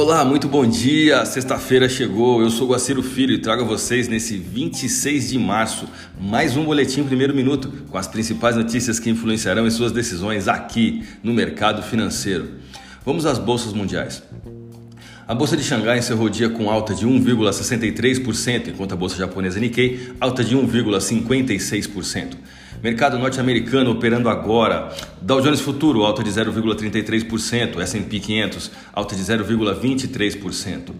Olá, muito bom dia. Sexta-feira chegou. Eu sou Guaciro Filho e trago a vocês nesse 26 de março mais um boletim primeiro minuto com as principais notícias que influenciarão em suas decisões aqui no mercado financeiro. Vamos às bolsas mundiais. A bolsa de Xangai encerrou o dia com alta de 1,63%, enquanto a bolsa japonesa Nikkei alta de 1,56%. Mercado norte-americano operando agora. Dow Jones Futuro alta de 0,33%, S&P 500 alta de 0,23%.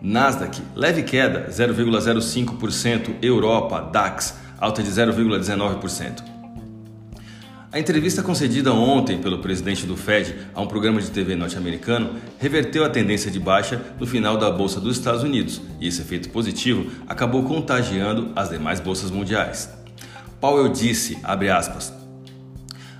Nasdaq leve queda 0,05%, Europa DAX alta de 0,19%. A entrevista concedida ontem pelo presidente do Fed a um programa de TV norte-americano reverteu a tendência de baixa no final da bolsa dos Estados Unidos, e esse efeito positivo acabou contagiando as demais bolsas mundiais. Powell disse, abre aspas,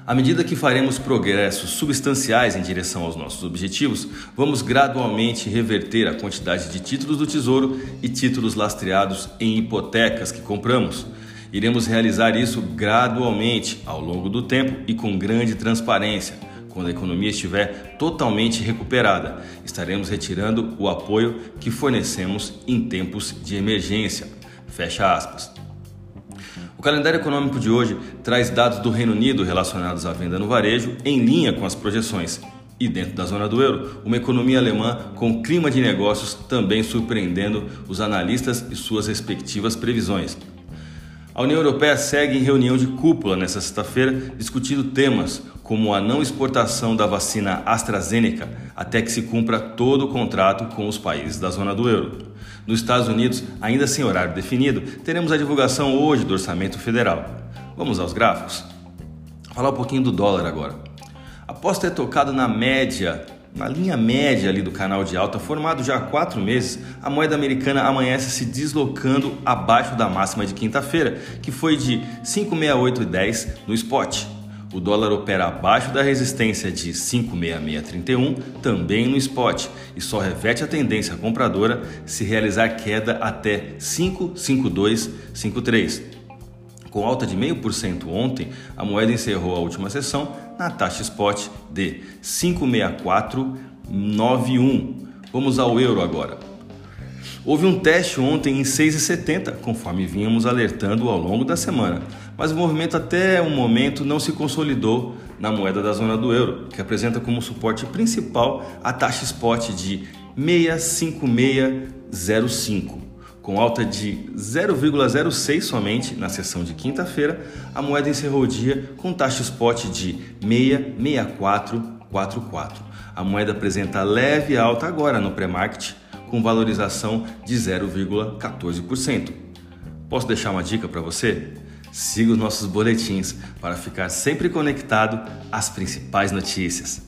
à medida que faremos progressos substanciais em direção aos nossos objetivos, vamos gradualmente reverter a quantidade de títulos do Tesouro e títulos lastreados em hipotecas que compramos. Iremos realizar isso gradualmente, ao longo do tempo e com grande transparência. Quando a economia estiver totalmente recuperada, estaremos retirando o apoio que fornecemos em tempos de emergência. Fecha aspas. O calendário econômico de hoje traz dados do Reino Unido relacionados à venda no varejo em linha com as projeções. E dentro da zona do euro, uma economia alemã com clima de negócios também surpreendendo os analistas e suas respectivas previsões. A União Europeia segue em reunião de cúpula nesta sexta-feira, discutindo temas como a não exportação da vacina AstraZeneca até que se cumpra todo o contrato com os países da zona do euro. Nos Estados Unidos, ainda sem horário definido, teremos a divulgação hoje do orçamento federal. Vamos aos gráficos? Falar um pouquinho do dólar agora. Após ter tocado na média na linha média ali do canal de alta, formado já há quatro meses, a moeda americana amanhece se deslocando abaixo da máxima de quinta-feira, que foi de 5,6810 no spot. O dólar opera abaixo da resistência de 56631, também no spot, e só reverte a tendência compradora se realizar queda até 55253. Com alta de 0,5% ontem, a moeda encerrou a última sessão na taxa spot de 56491. Vamos ao euro agora. Houve um teste ontem em 6,70, conforme vínhamos alertando ao longo da semana, mas o movimento até o momento não se consolidou na moeda da zona do euro, que apresenta como suporte principal a taxa spot de 65605. Com alta de 0,06 somente na sessão de quinta-feira, a moeda encerrou o dia com taxa spot de 66444. A moeda apresenta leve alta agora no pré-market com valorização de 0,14%. Posso deixar uma dica para você? Siga os nossos boletins para ficar sempre conectado às principais notícias.